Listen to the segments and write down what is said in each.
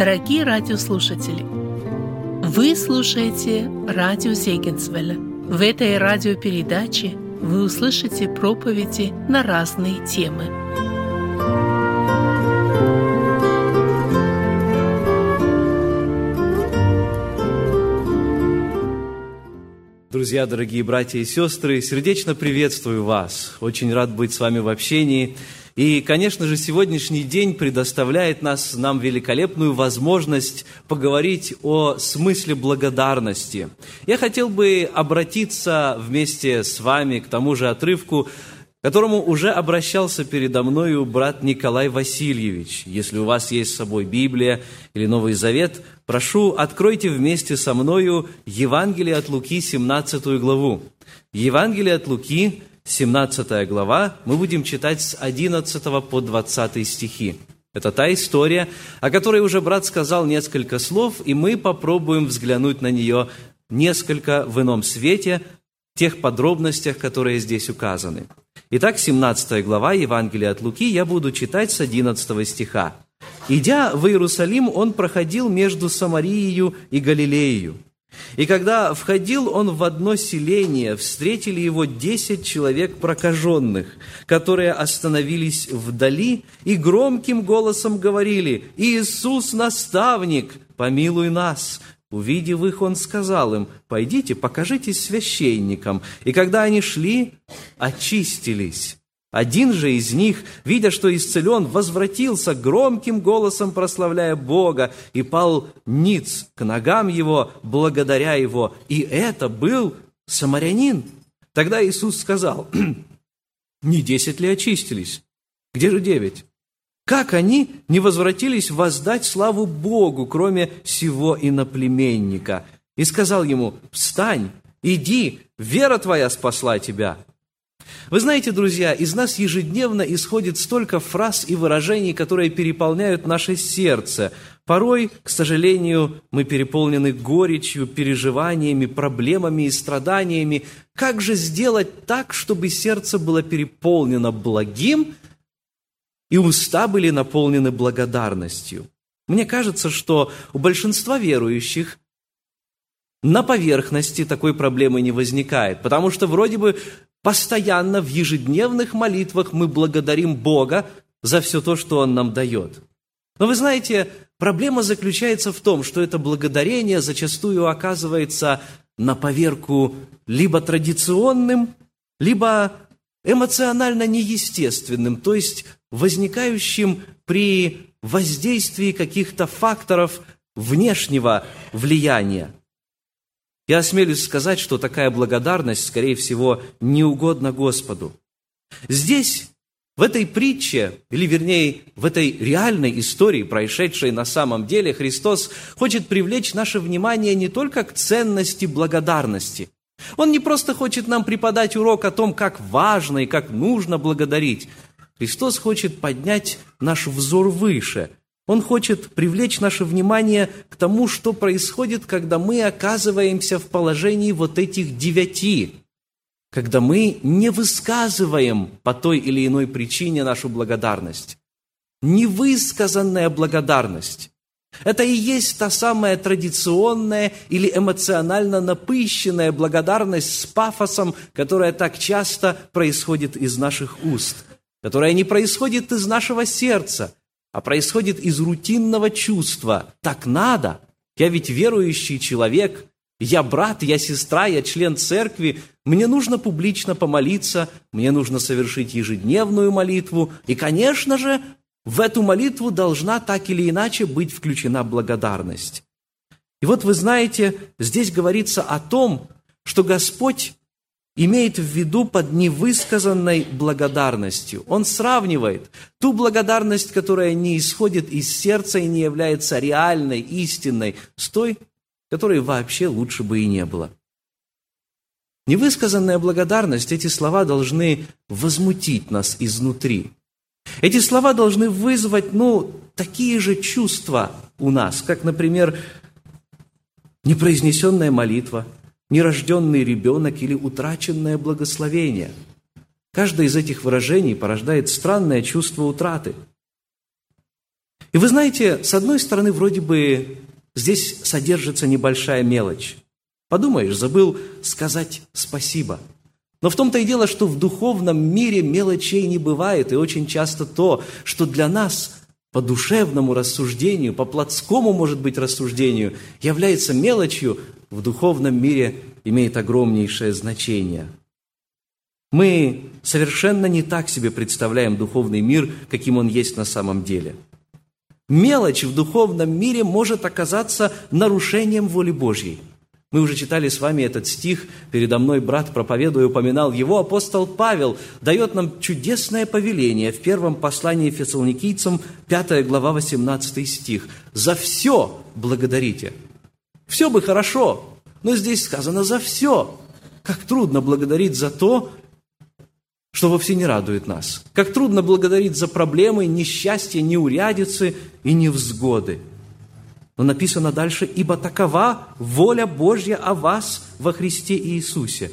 Дорогие радиослушатели, вы слушаете радио Зегенсвелля. В этой радиопередаче вы услышите проповеди на разные темы. Друзья, дорогие братья и сестры, сердечно приветствую вас. Очень рад быть с вами в общении. И, конечно же, сегодняшний день предоставляет нас, нам великолепную возможность поговорить о смысле благодарности. Я хотел бы обратиться вместе с вами к тому же отрывку, к которому уже обращался передо мною брат Николай Васильевич. Если у вас есть с собой Библия или Новый Завет, прошу, откройте вместе со мною Евангелие от Луки, 17 главу. Евангелие от Луки, 17 глава, мы будем читать с 11 по 20 стихи. Это та история, о которой уже брат сказал несколько слов, и мы попробуем взглянуть на нее несколько в ином свете, в тех подробностях, которые здесь указаны. Итак, 17 глава Евангелия от Луки я буду читать с 11 стиха. «Идя в Иерусалим, он проходил между Самарией и Галилеей. И когда входил он в одно селение, встретили его десять человек прокаженных, которые остановились вдали и громким голосом говорили, «Иисус, наставник, помилуй нас!» Увидев их, он сказал им, «Пойдите, покажитесь священникам». И когда они шли, очистились. Один же из них, видя, что исцелен, возвратился громким голосом, прославляя Бога, и пал ниц к ногам его, благодаря его. И это был самарянин. Тогда Иисус сказал, не десять ли очистились? Где же девять? Как они не возвратились воздать славу Богу, кроме сего иноплеменника? И сказал ему, встань, иди, вера твоя спасла тебя. Вы знаете, друзья, из нас ежедневно исходит столько фраз и выражений, которые переполняют наше сердце. Порой, к сожалению, мы переполнены горечью, переживаниями, проблемами и страданиями. Как же сделать так, чтобы сердце было переполнено благим и уста были наполнены благодарностью? Мне кажется, что у большинства верующих на поверхности такой проблемы не возникает, потому что вроде бы Постоянно в ежедневных молитвах мы благодарим Бога за все то, что Он нам дает. Но вы знаете, проблема заключается в том, что это благодарение зачастую оказывается на поверку либо традиционным, либо эмоционально неестественным, то есть возникающим при воздействии каких-то факторов внешнего влияния. Я осмелюсь сказать, что такая благодарность, скорее всего, не угодна Господу. Здесь, в этой притче, или вернее, в этой реальной истории, происшедшей на самом деле, Христос хочет привлечь наше внимание не только к ценности благодарности. Он не просто хочет нам преподать урок о том, как важно и как нужно благодарить. Христос хочет поднять наш взор выше – он хочет привлечь наше внимание к тому, что происходит, когда мы оказываемся в положении вот этих девяти, когда мы не высказываем по той или иной причине нашу благодарность. Невысказанная благодарность. Это и есть та самая традиционная или эмоционально напыщенная благодарность с пафосом, которая так часто происходит из наших уст, которая не происходит из нашего сердца – а происходит из рутинного чувства. Так надо. Я ведь верующий человек. Я брат, я сестра, я член церкви. Мне нужно публично помолиться, мне нужно совершить ежедневную молитву. И, конечно же, в эту молитву должна так или иначе быть включена благодарность. И вот вы знаете, здесь говорится о том, что Господь имеет в виду под невысказанной благодарностью. Он сравнивает ту благодарность, которая не исходит из сердца и не является реальной, истинной, с той, которой вообще лучше бы и не было. Невысказанная благодарность, эти слова должны возмутить нас изнутри. Эти слова должны вызвать, ну, такие же чувства у нас, как, например, непроизнесенная молитва – нерожденный ребенок или утраченное благословение. Каждое из этих выражений порождает странное чувство утраты. И вы знаете, с одной стороны, вроде бы здесь содержится небольшая мелочь. Подумаешь, забыл сказать спасибо. Но в том-то и дело, что в духовном мире мелочей не бывает, и очень часто то, что для нас по душевному рассуждению, по плотскому, может быть, рассуждению, является мелочью, в духовном мире имеет огромнейшее значение. Мы совершенно не так себе представляем духовный мир, каким он есть на самом деле. Мелочь в духовном мире может оказаться нарушением воли Божьей – мы уже читали с вами этот стих, передо мной брат, проповедуя, упоминал его, апостол Павел дает нам чудесное повеление в первом послании фессалоникийцам, 5 глава, 18 стих. «За все благодарите». Все бы хорошо, но здесь сказано «за все». Как трудно благодарить за то, что вовсе не радует нас. Как трудно благодарить за проблемы, несчастья, неурядицы и невзгоды – но написано дальше, «Ибо такова воля Божья о вас во Христе Иисусе».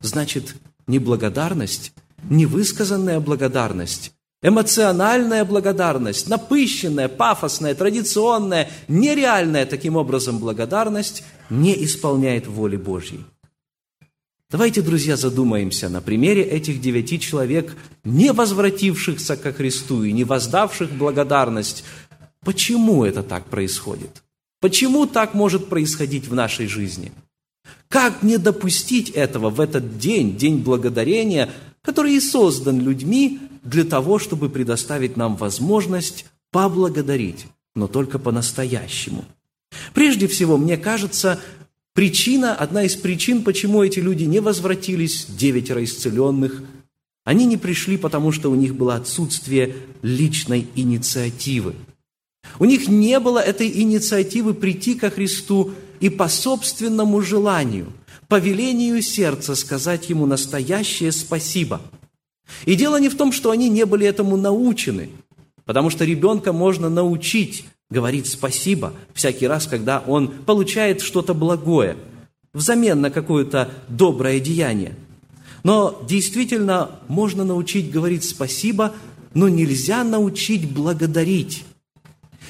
Значит, неблагодарность, невысказанная благодарность, эмоциональная благодарность, напыщенная, пафосная, традиционная, нереальная таким образом благодарность не исполняет воли Божьей. Давайте, друзья, задумаемся на примере этих девяти человек, не возвратившихся ко Христу и не воздавших благодарность Почему это так происходит? Почему так может происходить в нашей жизни? Как не допустить этого в этот день, день благодарения, который и создан людьми для того, чтобы предоставить нам возможность поблагодарить, но только по-настоящему? Прежде всего, мне кажется, причина, одна из причин, почему эти люди не возвратились, девятеро исцеленных, они не пришли, потому что у них было отсутствие личной инициативы – у них не было этой инициативы прийти ко Христу и по собственному желанию, по велению сердца сказать Ему настоящее спасибо. И дело не в том, что они не были этому научены, потому что ребенка можно научить говорить спасибо всякий раз, когда он получает что-то благое, взамен на какое-то доброе деяние. Но действительно можно научить говорить спасибо, но нельзя научить благодарить.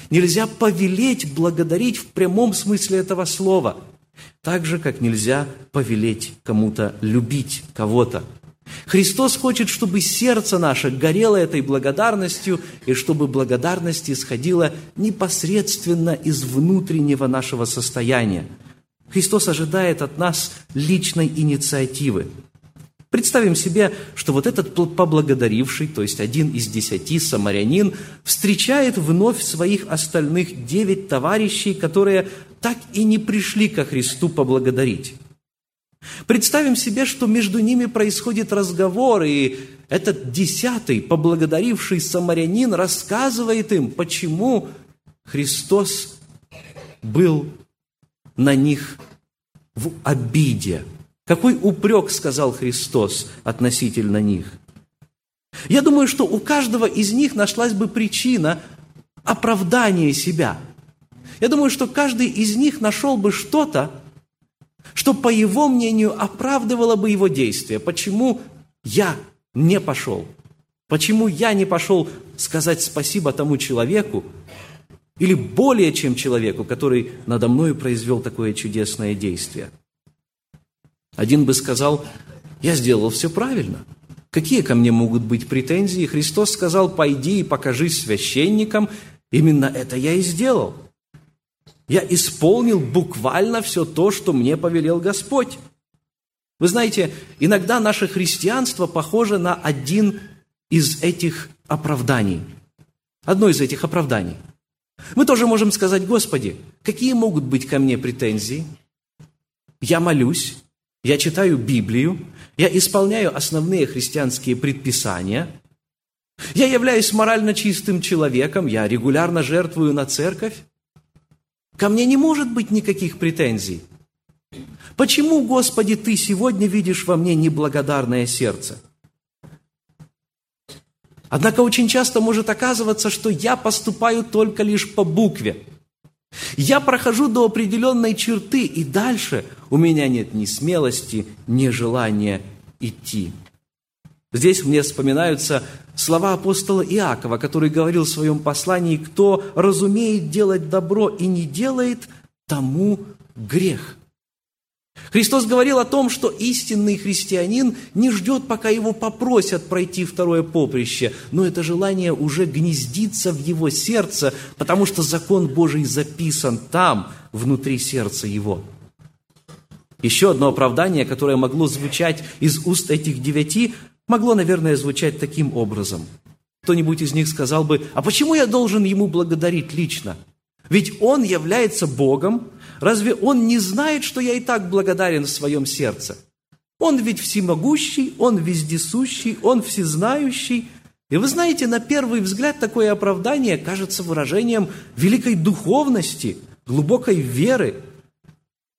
Нельзя повелеть благодарить в прямом смысле этого слова, так же, как нельзя повелеть кому-то любить кого-то. Христос хочет, чтобы сердце наше горело этой благодарностью, и чтобы благодарность исходила непосредственно из внутреннего нашего состояния. Христос ожидает от нас личной инициативы. Представим себе, что вот этот поблагодаривший, то есть один из десяти самарянин, встречает вновь своих остальных девять товарищей, которые так и не пришли ко Христу поблагодарить. Представим себе, что между ними происходит разговор, и этот десятый, поблагодаривший самарянин, рассказывает им, почему Христос был на них в обиде – какой упрек сказал Христос относительно них? Я думаю, что у каждого из них нашлась бы причина оправдания себя. Я думаю, что каждый из них нашел бы что-то, что, по его мнению, оправдывало бы его действия. Почему я не пошел? Почему я не пошел сказать спасибо тому человеку, или более чем человеку, который надо мною произвел такое чудесное действие – один бы сказал, я сделал все правильно. Какие ко мне могут быть претензии? Христос сказал, пойди и покажись священникам. Именно это я и сделал. Я исполнил буквально все то, что мне повелел Господь. Вы знаете, иногда наше христианство похоже на один из этих оправданий. Одно из этих оправданий. Мы тоже можем сказать, Господи, какие могут быть ко мне претензии? Я молюсь, я читаю Библию, я исполняю основные христианские предписания, я являюсь морально чистым человеком, я регулярно жертвую на церковь. Ко мне не может быть никаких претензий. Почему, Господи, Ты сегодня видишь во мне неблагодарное сердце? Однако очень часто может оказываться, что я поступаю только лишь по букве – я прохожу до определенной черты, и дальше у меня нет ни смелости, ни желания идти. Здесь мне вспоминаются слова апостола Иакова, который говорил в своем послании, «Кто разумеет делать добро и не делает, тому грех». Христос говорил о том, что истинный христианин не ждет, пока его попросят пройти второе поприще, но это желание уже гнездится в его сердце, потому что закон Божий записан там, внутри сердца его. Еще одно оправдание, которое могло звучать из уст этих девяти, могло, наверное, звучать таким образом. Кто-нибудь из них сказал бы, а почему я должен ему благодарить лично? Ведь он является Богом, Разве он не знает, что я и так благодарен в своем сердце? Он ведь всемогущий, он вездесущий, он всезнающий. И вы знаете, на первый взгляд такое оправдание кажется выражением великой духовности, глубокой веры.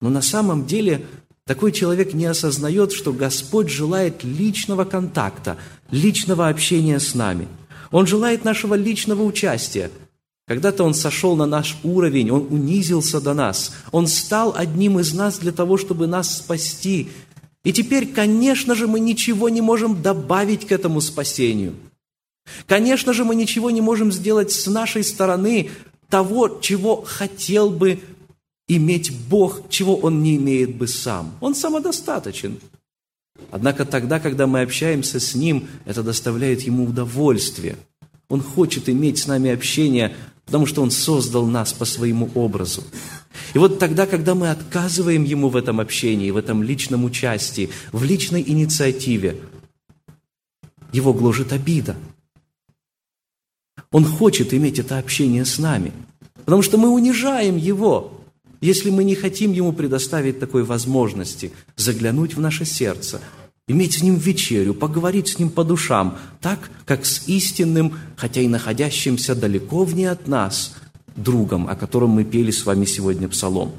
Но на самом деле такой человек не осознает, что Господь желает личного контакта, личного общения с нами. Он желает нашего личного участия – когда-то Он сошел на наш уровень, Он унизился до нас, Он стал одним из нас для того, чтобы нас спасти. И теперь, конечно же, мы ничего не можем добавить к этому спасению. Конечно же, мы ничего не можем сделать с нашей стороны того, чего хотел бы иметь Бог, чего Он не имеет бы сам. Он самодостаточен. Однако тогда, когда мы общаемся с Ним, это доставляет Ему удовольствие. Он хочет иметь с нами общение потому что Он создал нас по своему образу. И вот тогда, когда мы отказываем Ему в этом общении, в этом личном участии, в личной инициативе, Его гложет обида. Он хочет иметь это общение с нами, потому что мы унижаем Его, если мы не хотим Ему предоставить такой возможности заглянуть в наше сердце, иметь с Ним вечерю, поговорить с Ним по душам, так, как с истинным, хотя и находящимся далеко вне от нас, другом, о котором мы пели с вами сегодня псалом.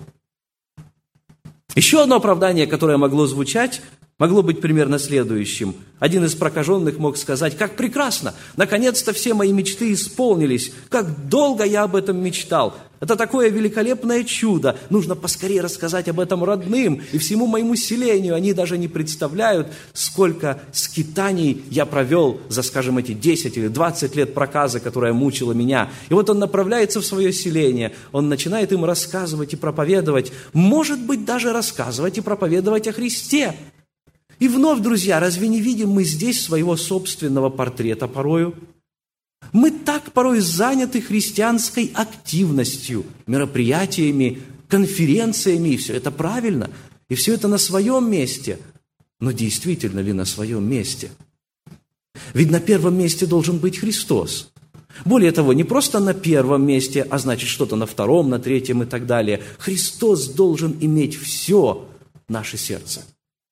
Еще одно оправдание, которое могло звучать, могло быть примерно следующим. Один из прокаженных мог сказать, как прекрасно, наконец-то все мои мечты исполнились, как долго я об этом мечтал. Это такое великолепное чудо. Нужно поскорее рассказать об этом родным и всему моему селению. Они даже не представляют, сколько скитаний я провел за, скажем, эти 10 или 20 лет проказа, которая мучила меня. И вот он направляется в свое селение. Он начинает им рассказывать и проповедовать. Может быть, даже рассказывать и проповедовать о Христе. И вновь, друзья, разве не видим мы здесь своего собственного портрета порою? Мы так порой заняты христианской активностью, мероприятиями, конференциями, и все это правильно, и все это на своем месте. Но действительно ли на своем месте? Ведь на первом месте должен быть Христос. Более того, не просто на первом месте, а значит что-то на втором, на третьем и так далее. Христос должен иметь все наше сердце,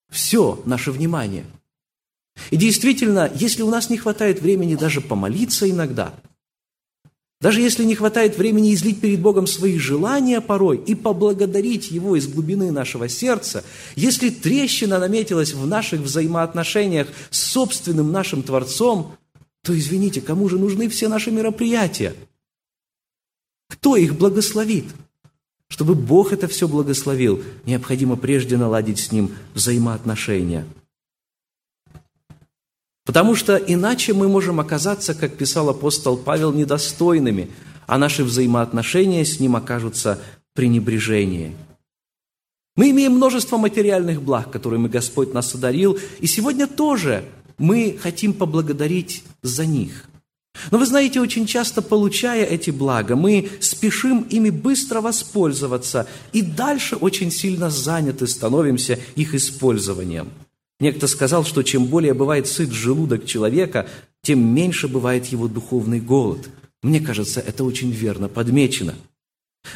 все наше внимание – и действительно, если у нас не хватает времени даже помолиться иногда, даже если не хватает времени излить перед Богом свои желания порой и поблагодарить Его из глубины нашего сердца, если трещина наметилась в наших взаимоотношениях с собственным нашим Творцом, то, извините, кому же нужны все наши мероприятия? Кто их благословит? Чтобы Бог это все благословил, необходимо прежде наладить с Ним взаимоотношения – Потому что иначе мы можем оказаться, как писал апостол Павел, недостойными, а наши взаимоотношения с ним окажутся пренебрежением. Мы имеем множество материальных благ, которыми Господь нас одарил, и сегодня тоже мы хотим поблагодарить за них. Но вы знаете, очень часто, получая эти блага, мы спешим ими быстро воспользоваться и дальше очень сильно заняты становимся их использованием – Некто сказал, что чем более бывает сыт желудок человека, тем меньше бывает его духовный голод. Мне кажется, это очень верно подмечено –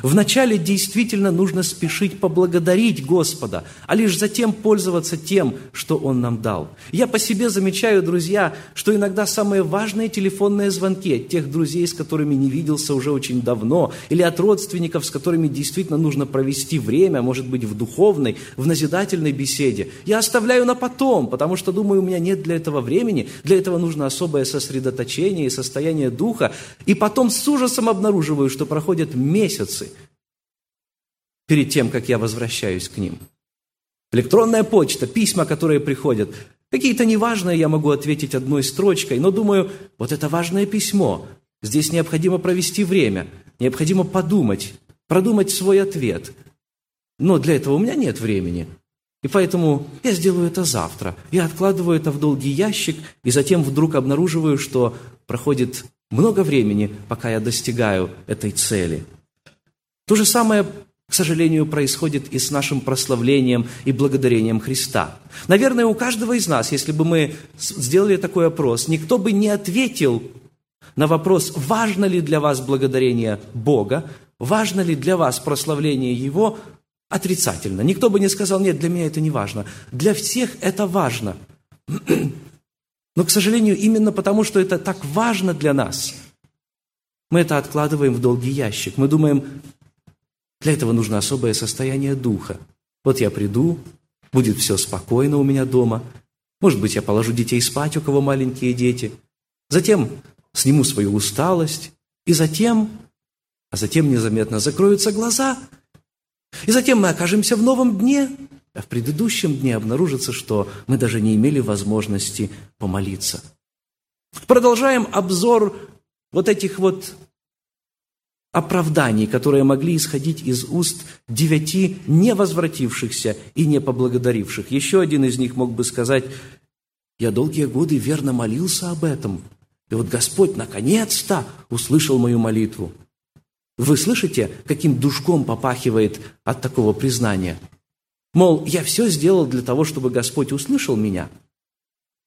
Вначале действительно нужно спешить поблагодарить Господа, а лишь затем пользоваться тем, что Он нам дал. Я по себе замечаю, друзья, что иногда самые важные телефонные звонки от тех друзей, с которыми не виделся уже очень давно, или от родственников, с которыми действительно нужно провести время, может быть, в духовной, в назидательной беседе, я оставляю на потом, потому что думаю, у меня нет для этого времени, для этого нужно особое сосредоточение и состояние духа, и потом с ужасом обнаруживаю, что проходят месяцы, перед тем, как я возвращаюсь к ним. Электронная почта, письма, которые приходят. Какие-то неважные я могу ответить одной строчкой, но думаю, вот это важное письмо. Здесь необходимо провести время, необходимо подумать, продумать свой ответ. Но для этого у меня нет времени. И поэтому я сделаю это завтра. Я откладываю это в долгий ящик, и затем вдруг обнаруживаю, что проходит много времени, пока я достигаю этой цели. То же самое к сожалению, происходит и с нашим прославлением и благодарением Христа. Наверное, у каждого из нас, если бы мы сделали такой опрос, никто бы не ответил на вопрос, важно ли для вас благодарение Бога, важно ли для вас прославление Его, отрицательно. Никто бы не сказал, нет, для меня это не важно. Для всех это важно. Но, к сожалению, именно потому, что это так важно для нас, мы это откладываем в долгий ящик. Мы думаем, для этого нужно особое состояние духа. Вот я приду, будет все спокойно у меня дома. Может быть, я положу детей спать, у кого маленькие дети. Затем сниму свою усталость. И затем, а затем незаметно закроются глаза. И затем мы окажемся в новом дне. А в предыдущем дне обнаружится, что мы даже не имели возможности помолиться. Продолжаем обзор вот этих вот оправданий, которые могли исходить из уст девяти не возвратившихся и не поблагодаривших. Еще один из них мог бы сказать, «Я долгие годы верно молился об этом, и вот Господь наконец-то услышал мою молитву». Вы слышите, каким душком попахивает от такого признания? Мол, я все сделал для того, чтобы Господь услышал меня,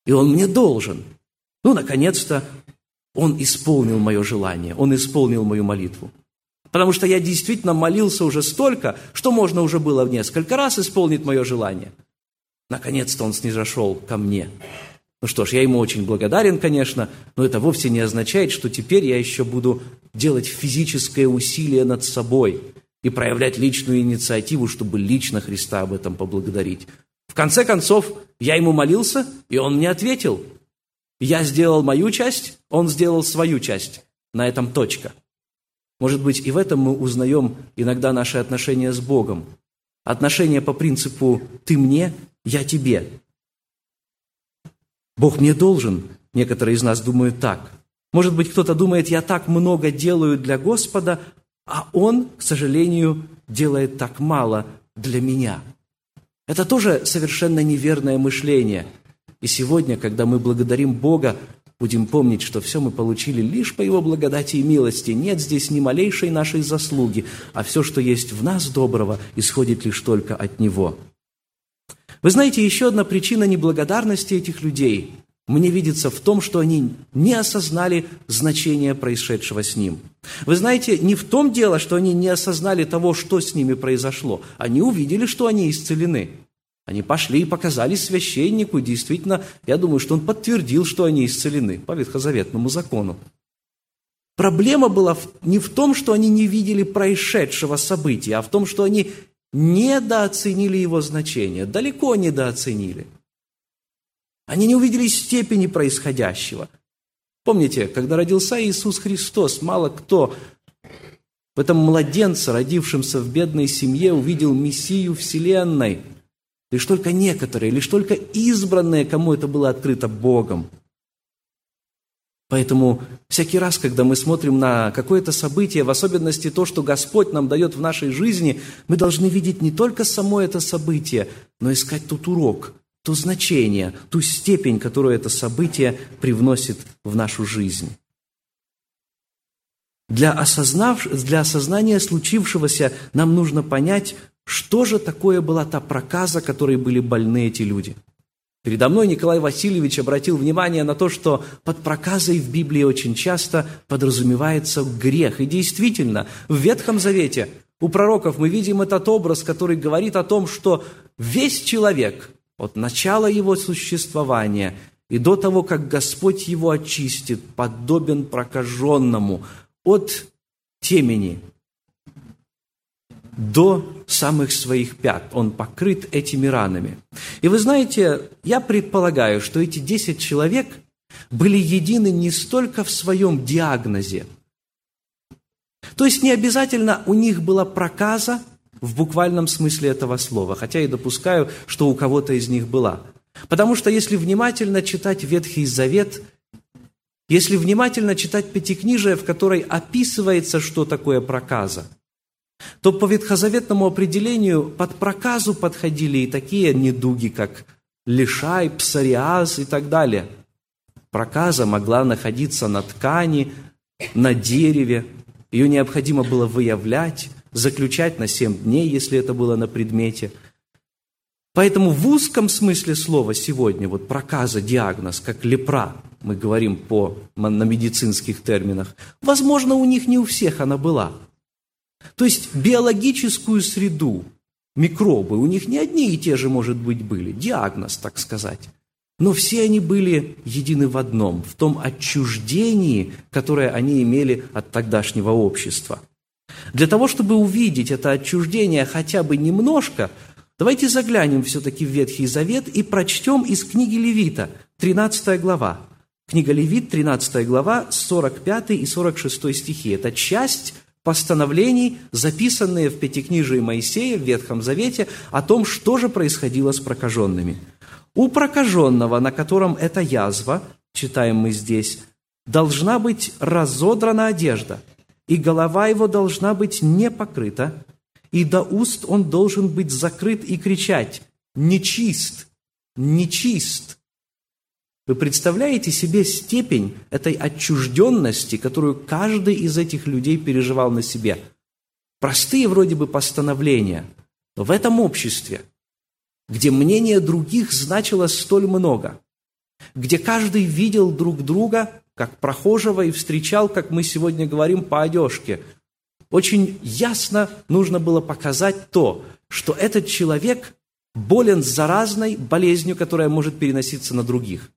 и Он мне должен. Ну, наконец-то он исполнил мое желание, Он исполнил мою молитву. Потому что я действительно молился уже столько, что можно уже было в несколько раз исполнить мое желание. Наконец-то Он снизошел ко мне. Ну что ж, я ему очень благодарен, конечно, но это вовсе не означает, что теперь я еще буду делать физическое усилие над собой и проявлять личную инициативу, чтобы лично Христа об этом поблагодарить. В конце концов, я ему молился, и он мне ответил – я сделал мою часть, он сделал свою часть. На этом точка. Может быть, и в этом мы узнаем иногда наши отношения с Богом. Отношения по принципу «ты мне, я тебе». Бог мне должен. Некоторые из нас думают так. Может быть, кто-то думает, я так много делаю для Господа, а Он, к сожалению, делает так мало для меня. Это тоже совершенно неверное мышление – и сегодня, когда мы благодарим Бога, будем помнить, что все мы получили лишь по Его благодати и милости. Нет здесь ни малейшей нашей заслуги, а все, что есть в нас доброго, исходит лишь только от Него. Вы знаете, еще одна причина неблагодарности этих людей мне видится в том, что они не осознали значение происшедшего с ним. Вы знаете, не в том дело, что они не осознали того, что с ними произошло. Они увидели, что они исцелены – они пошли и показали священнику, действительно, я думаю, что он подтвердил, что они исцелены по ветхозаветному закону. Проблема была не в том, что они не видели происшедшего события, а в том, что они недооценили его значение, далеко недооценили. Они не увидели степени происходящего. Помните, когда родился Иисус Христос, мало кто в этом младенце, родившемся в бедной семье, увидел Мессию Вселенной – Лишь только некоторые, лишь только избранные, кому это было открыто Богом. Поэтому всякий раз, когда мы смотрим на какое-то событие, в особенности то, что Господь нам дает в нашей жизни, мы должны видеть не только само это событие, но искать тот урок, то значение, ту степень, которую это событие привносит в нашу жизнь. Для, осознав, для осознания случившегося нам нужно понять, что же такое была та проказа, которой были больны эти люди? Передо мной Николай Васильевич обратил внимание на то, что под проказой в Библии очень часто подразумевается грех. И действительно, в Ветхом Завете у пророков мы видим этот образ, который говорит о том, что весь человек от начала его существования и до того, как Господь его очистит, подобен прокаженному от темени, до самых своих пят. Он покрыт этими ранами. И вы знаете, я предполагаю, что эти десять человек были едины не столько в своем диагнозе. То есть не обязательно у них была проказа в буквальном смысле этого слова, хотя и допускаю, что у кого-то из них была. Потому что если внимательно читать Ветхий Завет, если внимательно читать Пятикнижие, в которой описывается, что такое проказа, то по ветхозаветному определению под проказу подходили и такие недуги, как лишай, псориаз и так далее. Проказа могла находиться на ткани, на дереве, ее необходимо было выявлять, заключать на семь дней, если это было на предмете. Поэтому в узком смысле слова сегодня, вот проказа, диагноз, как лепра, мы говорим по, на медицинских терминах, возможно, у них не у всех она была. То есть биологическую среду, микробы, у них не одни и те же, может быть, были, диагноз, так сказать. Но все они были едины в одном, в том отчуждении, которое они имели от тогдашнего общества. Для того, чтобы увидеть это отчуждение хотя бы немножко, давайте заглянем все-таки в Ветхий Завет и прочтем из книги Левита, 13 глава. Книга Левит, 13 глава, 45 и 46 стихи. Это часть постановлений, записанные в Пятикнижии Моисея в Ветхом Завете о том, что же происходило с прокаженными – у прокаженного, на котором эта язва, читаем мы здесь, должна быть разодрана одежда, и голова его должна быть не покрыта, и до уст он должен быть закрыт и кричать «Нечист! Нечист!» Вы представляете себе степень этой отчужденности, которую каждый из этих людей переживал на себе? Простые вроде бы постановления, но в этом обществе – где мнение других значило столь много, где каждый видел друг друга как прохожего и встречал, как мы сегодня говорим, по одежке. Очень ясно нужно было показать то, что этот человек болен заразной болезнью, которая может переноситься на других.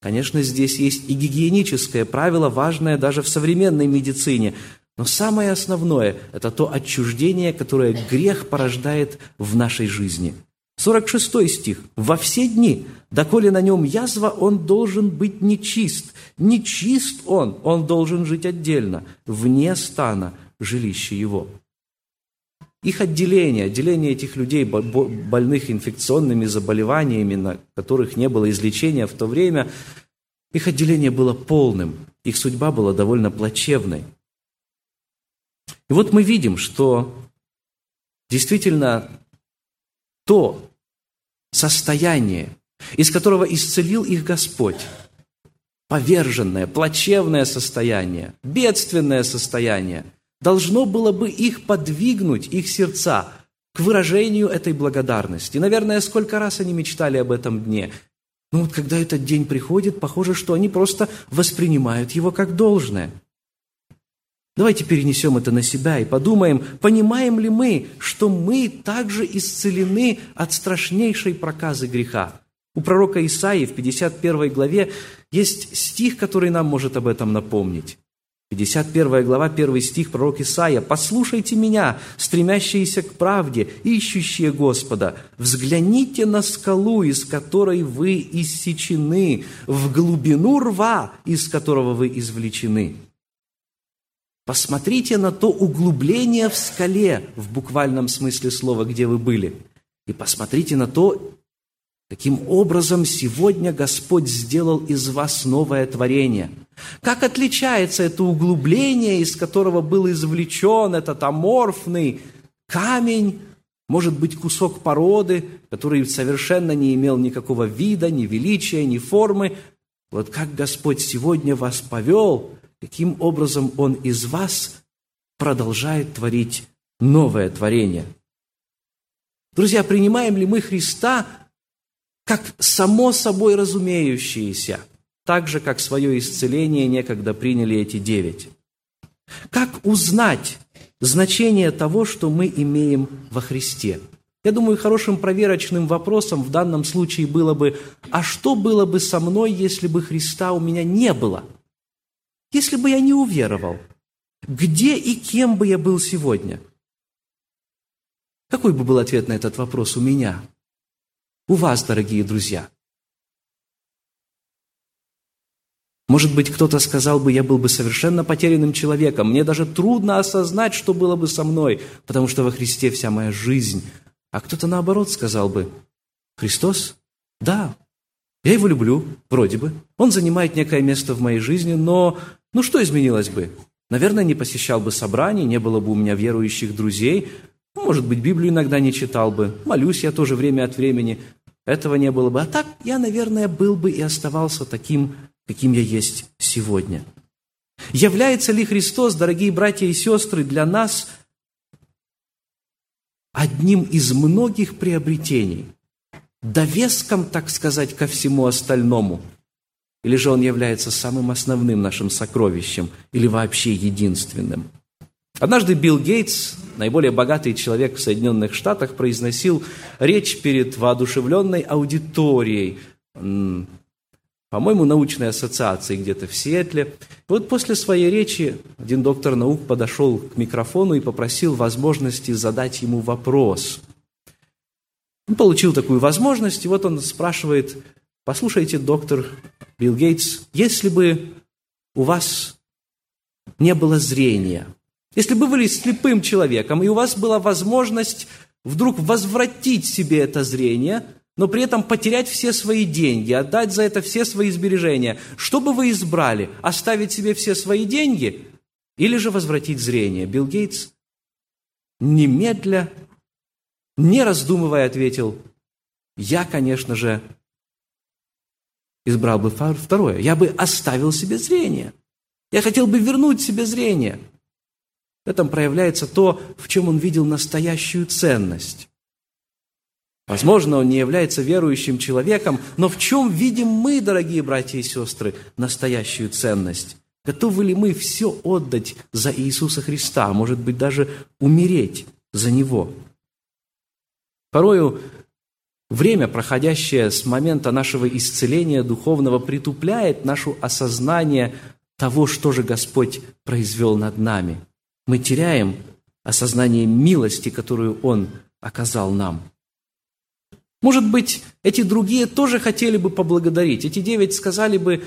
Конечно, здесь есть и гигиеническое правило, важное даже в современной медицине. Но самое основное – это то отчуждение, которое грех порождает в нашей жизни – 46 стих. «Во все дни, доколе на нем язва, он должен быть нечист. Нечист он, он должен жить отдельно, вне стана жилища его». Их отделение, отделение этих людей, больных инфекционными заболеваниями, на которых не было излечения в то время, их отделение было полным, их судьба была довольно плачевной. И вот мы видим, что действительно то, состояние, из которого исцелил их Господь. Поверженное, плачевное состояние, бедственное состояние должно было бы их подвигнуть, их сердца, к выражению этой благодарности. Наверное, сколько раз они мечтали об этом дне. Но вот когда этот день приходит, похоже, что они просто воспринимают его как должное – Давайте перенесем это на себя и подумаем, понимаем ли мы, что мы также исцелены от страшнейшей проказы греха. У пророка Исаии в 51 главе есть стих, который нам может об этом напомнить. 51 глава, 1 стих, пророк Исаия. «Послушайте меня, стремящиеся к правде, ищущие Господа. Взгляните на скалу, из которой вы иссечены, в глубину рва, из которого вы извлечены». Посмотрите на то углубление в скале, в буквальном смысле слова, где вы были. И посмотрите на то, каким образом сегодня Господь сделал из вас новое творение. Как отличается это углубление, из которого был извлечен этот аморфный камень, может быть, кусок породы, который совершенно не имел никакого вида, ни величия, ни формы. Вот как Господь сегодня вас повел – каким образом Он из вас продолжает творить новое творение. Друзья, принимаем ли мы Христа как само собой разумеющееся, так же, как свое исцеление некогда приняли эти девять? Как узнать значение того, что мы имеем во Христе? Я думаю, хорошим проверочным вопросом в данном случае было бы, а что было бы со мной, если бы Христа у меня не было – если бы я не уверовал, где и кем бы я был сегодня? Какой бы был ответ на этот вопрос у меня? У вас, дорогие друзья? Может быть, кто-то сказал бы, я был бы совершенно потерянным человеком, мне даже трудно осознать, что было бы со мной, потому что во Христе вся моя жизнь. А кто-то наоборот сказал бы, Христос Да, я его люблю, вроде бы. Он занимает некое место в моей жизни, но ну что изменилось бы? Наверное, не посещал бы собраний, не было бы у меня верующих друзей, может быть, Библию иногда не читал бы, молюсь я тоже время от времени, этого не было бы. А так я, наверное, был бы и оставался таким, каким я есть сегодня. Является ли Христос, дорогие братья и сестры, для нас одним из многих приобретений, довеском, так сказать, ко всему остальному? Или же он является самым основным нашим сокровищем, или вообще единственным? Однажды Билл Гейтс, наиболее богатый человек в Соединенных Штатах, произносил речь перед воодушевленной аудиторией, по-моему, научной ассоциации где-то в Сиэтле. И вот после своей речи один доктор наук подошел к микрофону и попросил возможности задать ему вопрос. Он получил такую возможность, и вот он спрашивает, послушайте, доктор Билл Гейтс, если бы у вас не было зрения, если бы вы были слепым человеком, и у вас была возможность вдруг возвратить себе это зрение – но при этом потерять все свои деньги, отдать за это все свои сбережения. Что бы вы избрали? Оставить себе все свои деньги или же возвратить зрение? Билл Гейтс немедля, не раздумывая, ответил, я, конечно же, избрал бы второе. Я бы оставил себе зрение. Я хотел бы вернуть себе зрение. В этом проявляется то, в чем он видел настоящую ценность. Возможно, он не является верующим человеком, но в чем видим мы, дорогие братья и сестры, настоящую ценность? Готовы ли мы все отдать за Иисуса Христа, а может быть, даже умереть за Него? Порою время, проходящее с момента нашего исцеления духовного, притупляет наше осознание того, что же Господь произвел над нами. Мы теряем осознание милости, которую Он оказал нам. Может быть, эти другие тоже хотели бы поблагодарить. Эти девять сказали бы,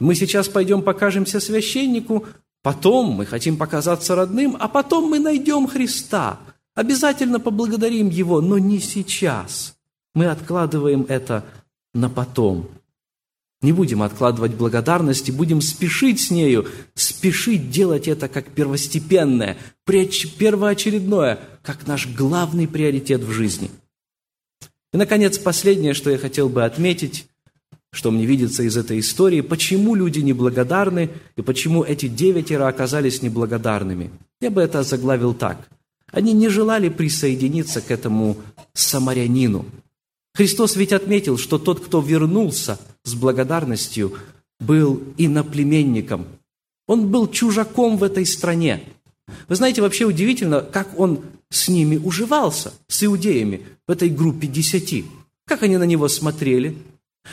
мы сейчас пойдем покажемся священнику, потом мы хотим показаться родным, а потом мы найдем Христа. Обязательно поблагодарим Его, но не сейчас. Мы откладываем это на потом. Не будем откладывать благодарность и будем спешить с нею, спешить делать это как первостепенное, первоочередное, как наш главный приоритет в жизни – и, наконец, последнее, что я хотел бы отметить, что мне видится из этой истории, почему люди неблагодарны и почему эти девятеро оказались неблагодарными. Я бы это заглавил так. Они не желали присоединиться к этому самарянину. Христос ведь отметил, что тот, кто вернулся с благодарностью, был иноплеменником. Он был чужаком в этой стране. Вы знаете, вообще удивительно, как он с ними уживался, с иудеями в этой группе десяти. Как они на него смотрели?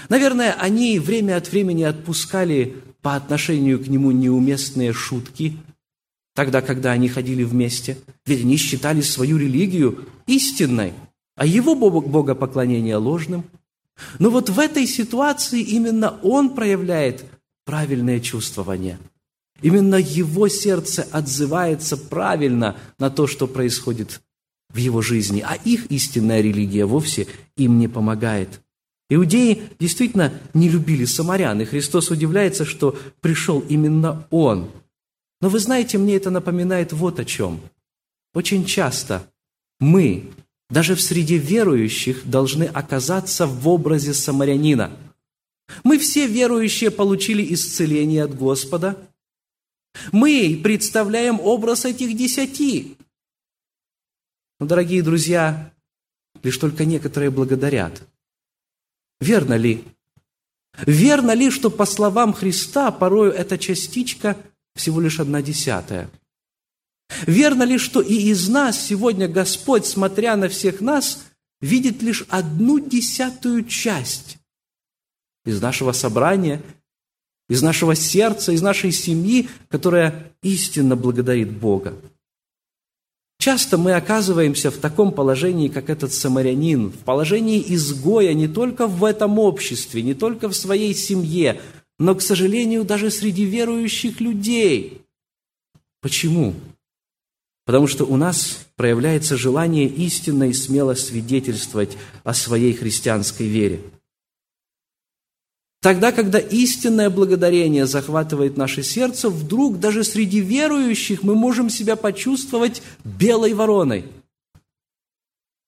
Наверное, они время от времени отпускали по отношению к нему неуместные шутки, тогда, когда они ходили вместе. Ведь они считали свою религию истинной, а его богопоклонение ложным. Но вот в этой ситуации именно он проявляет правильное чувствование – Именно его сердце отзывается правильно на то, что происходит в его жизни, а их истинная религия вовсе им не помогает. Иудеи действительно не любили самарян, и Христос удивляется, что пришел именно Он. Но вы знаете, мне это напоминает вот о чем. Очень часто мы, даже в среде верующих, должны оказаться в образе самарянина. Мы все верующие получили исцеление от Господа – мы представляем образ этих десяти. Но, дорогие друзья, лишь только некоторые благодарят. Верно ли? Верно ли, что по словам Христа порою эта частичка всего лишь одна десятая? Верно ли, что и из нас сегодня Господь, смотря на всех нас, видит лишь одну десятую часть из нашего собрания – из нашего сердца, из нашей семьи, которая истинно благодарит Бога. Часто мы оказываемся в таком положении, как этот самарянин, в положении изгоя не только в этом обществе, не только в своей семье, но, к сожалению, даже среди верующих людей. Почему? Потому что у нас проявляется желание истинно и смело свидетельствовать о своей христианской вере – Тогда, когда истинное благодарение захватывает наше сердце, вдруг даже среди верующих мы можем себя почувствовать белой вороной.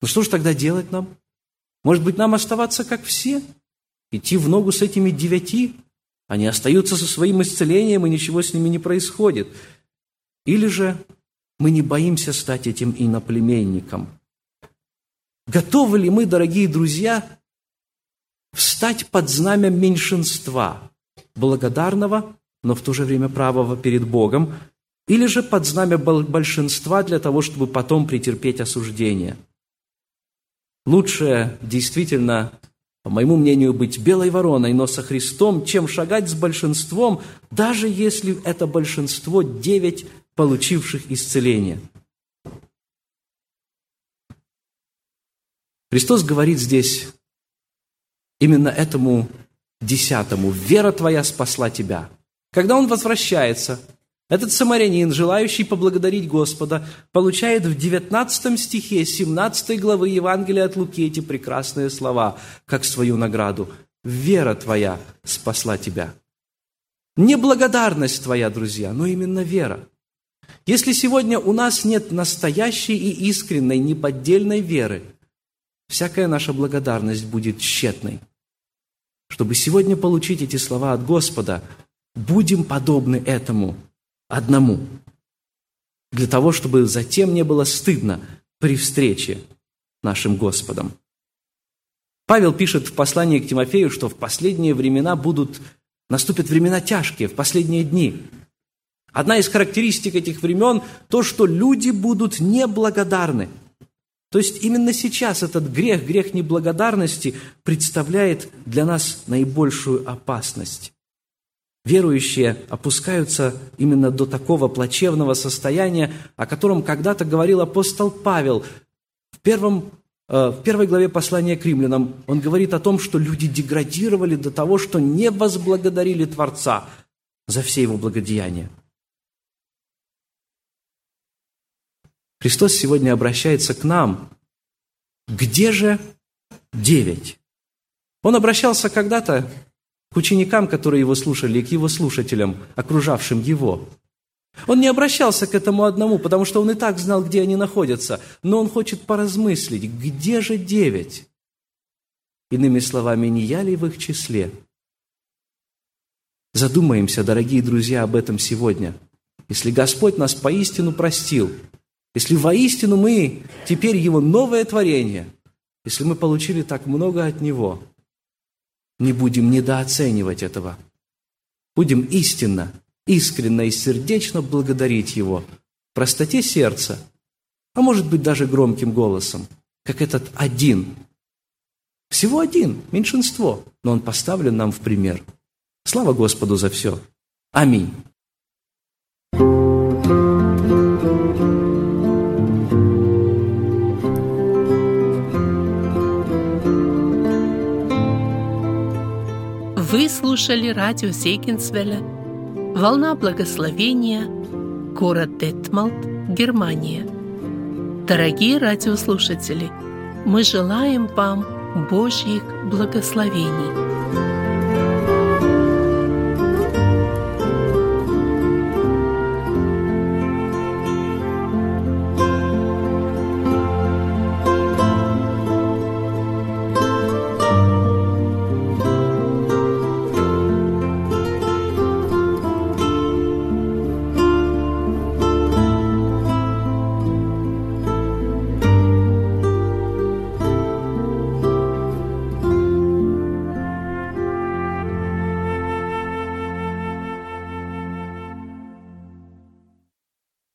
Ну что же тогда делать нам? Может быть, нам оставаться как все? Идти в ногу с этими девяти? Они остаются со своим исцелением, и ничего с ними не происходит. Или же мы не боимся стать этим иноплеменником? Готовы ли мы, дорогие друзья, встать под знамя меньшинства, благодарного, но в то же время правого перед Богом, или же под знамя большинства для того, чтобы потом претерпеть осуждение. Лучше действительно, по моему мнению, быть белой вороной, но со Христом, чем шагать с большинством, даже если это большинство девять получивших исцеление. Христос говорит здесь именно этому десятому. Вера твоя спасла тебя. Когда он возвращается, этот самарянин, желающий поблагодарить Господа, получает в 19 стихе 17 главы Евангелия от Луки эти прекрасные слова, как свою награду. «Вера твоя спасла тебя». Не благодарность твоя, друзья, но именно вера. Если сегодня у нас нет настоящей и искренней, неподдельной веры, всякая наша благодарность будет тщетной – чтобы сегодня получить эти слова от Господа, будем подобны этому одному, для того, чтобы затем не было стыдно при встрече нашим Господом. Павел пишет в послании к Тимофею, что в последние времена будут, наступят времена тяжкие, в последние дни. Одна из характеристик этих времен – то, что люди будут неблагодарны – то есть именно сейчас этот грех, грех неблагодарности представляет для нас наибольшую опасность. Верующие опускаются именно до такого плачевного состояния, о котором когда-то говорил апостол Павел. В, первом, э, в первой главе послания к римлянам он говорит о том, что люди деградировали до того, что не возблагодарили Творца за все его благодеяния. Христос сегодня обращается к нам. Где же девять? Он обращался когда-то к ученикам, которые его слушали, и к его слушателям, окружавшим его. Он не обращался к этому одному, потому что он и так знал, где они находятся, но он хочет поразмыслить, где же девять? Иными словами, не я ли в их числе? Задумаемся, дорогие друзья, об этом сегодня. Если Господь нас поистину простил – если воистину мы теперь Его новое творение, если мы получили так много от Него, не будем недооценивать этого. Будем истинно, искренне и сердечно благодарить Его в простоте сердца, а может быть даже громким голосом, как этот один. Всего один, меньшинство, но он поставлен нам в пример. Слава Господу за все. Аминь. Вы слушали радио Сейкинсвеля «Волна благословения», город Детмалт, Германия. Дорогие радиослушатели, мы желаем вам Божьих благословений.